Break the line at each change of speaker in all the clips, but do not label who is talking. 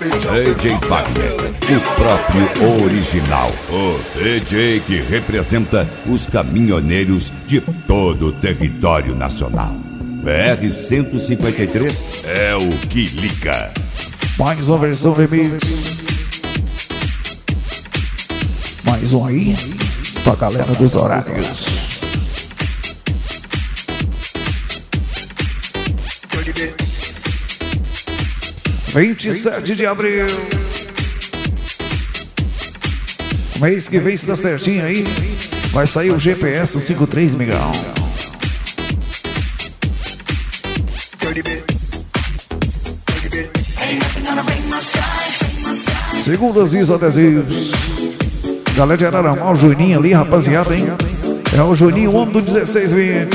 DJ Wagner, o próprio original. O DJ que representa os caminhoneiros de todo o território nacional. BR-153 é o que liga.
Mais uma versão remix. Mais um aí pra galera dos horários. Vinte e sete de abril. Mês que vem, se dá certinho aí, vai sair o GPS 53, migão. Segundas e adesivos. Galera de Araramá, o Juninho ali, rapaziada, hein? É o Juninho, o homem do 1620.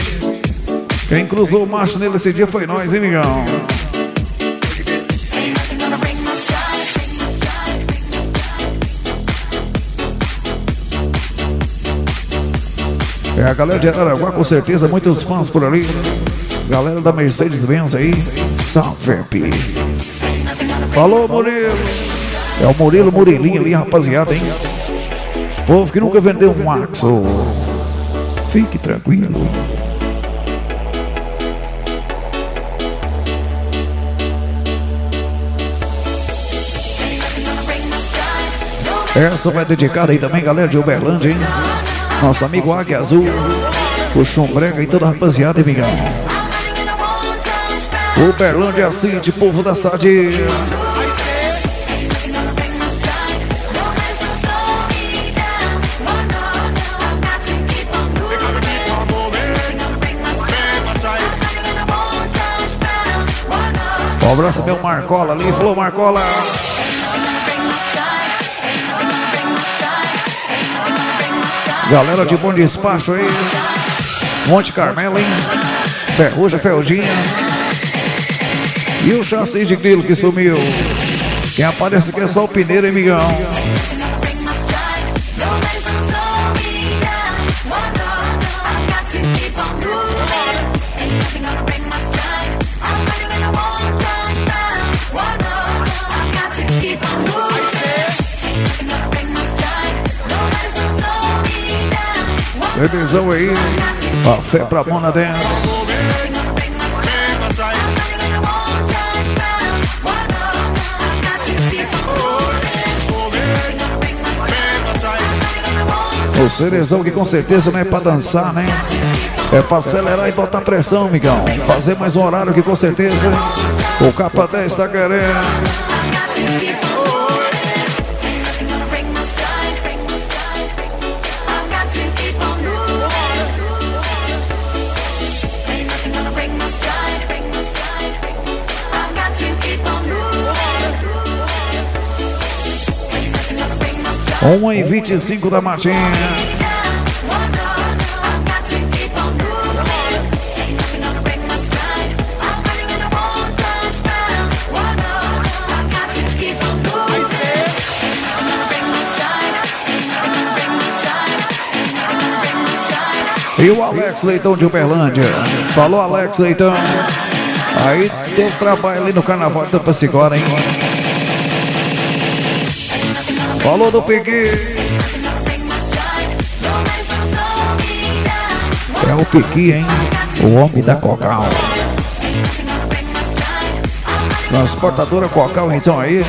Quem cruzou o macho nele esse dia foi nós, hein, migão? É a galera de Araranguá, com certeza, muitos fãs por ali. Galera da Mercedes-Benz aí, salve, Falou, Murilo! É o Murilo Murilinho ali, rapaziada, hein? Povo que nunca vendeu um Axo. Fique tranquilo. Essa vai dedicada aí também, galera de Uberlândia, hein? Nosso amigo Águia Azul, o Chumbrega e toda a rapaziada, hein, migão? Uberlândia City, povo da Sadia. Um abraço meu Marcola ali, falou Marcola. Galera de bom despacho aí. Monte Carmelo, hein? Ferrugem, Ferruginha. E o chassi de grilo que sumiu. Quem aparece aqui é só o Pineiro, hein, migão? CDzão aí, a fé pra Mona Dance. O cerezão que com certeza não é pra dançar, né? É pra acelerar e botar pressão, migão. Fazer mais um horário que com certeza o capa 10 tá querendo. Uma e vinte e cinco da Martinha. E o Alex Leitão de Uberlândia. Falou, Alex Leitão. Aí deu trabalho ali no Carnaval de Tapacigora, hein? Falou do Piqui. É o Piqui, hein? O homem da Cocal. Transportadora Cocal, então aí.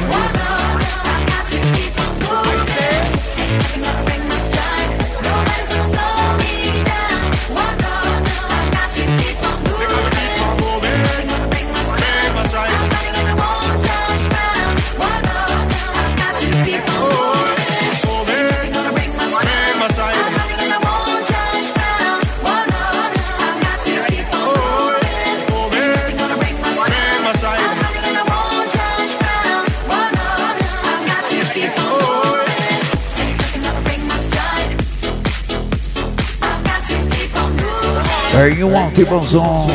Em um bom som.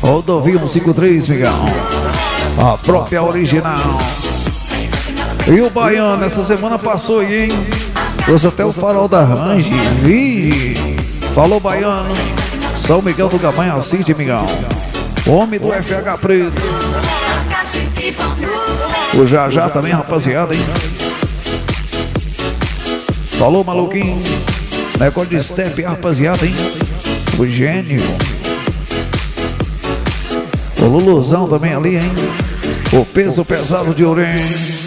Rodovia 153, Migão. A própria original. E o Baiano, essa semana passou aí, hein? Trouxe até o farol da Range. Ih, falou Baiano. São Miguel do Gabanha City, Migão. Homem do FH Preto. O Já Já também, rapaziada, hein? Falou, maluquinho. Negócio de step, rapaziada, hein? O gênio. O Luluzão também ali, hein? O peso pesado de Orem.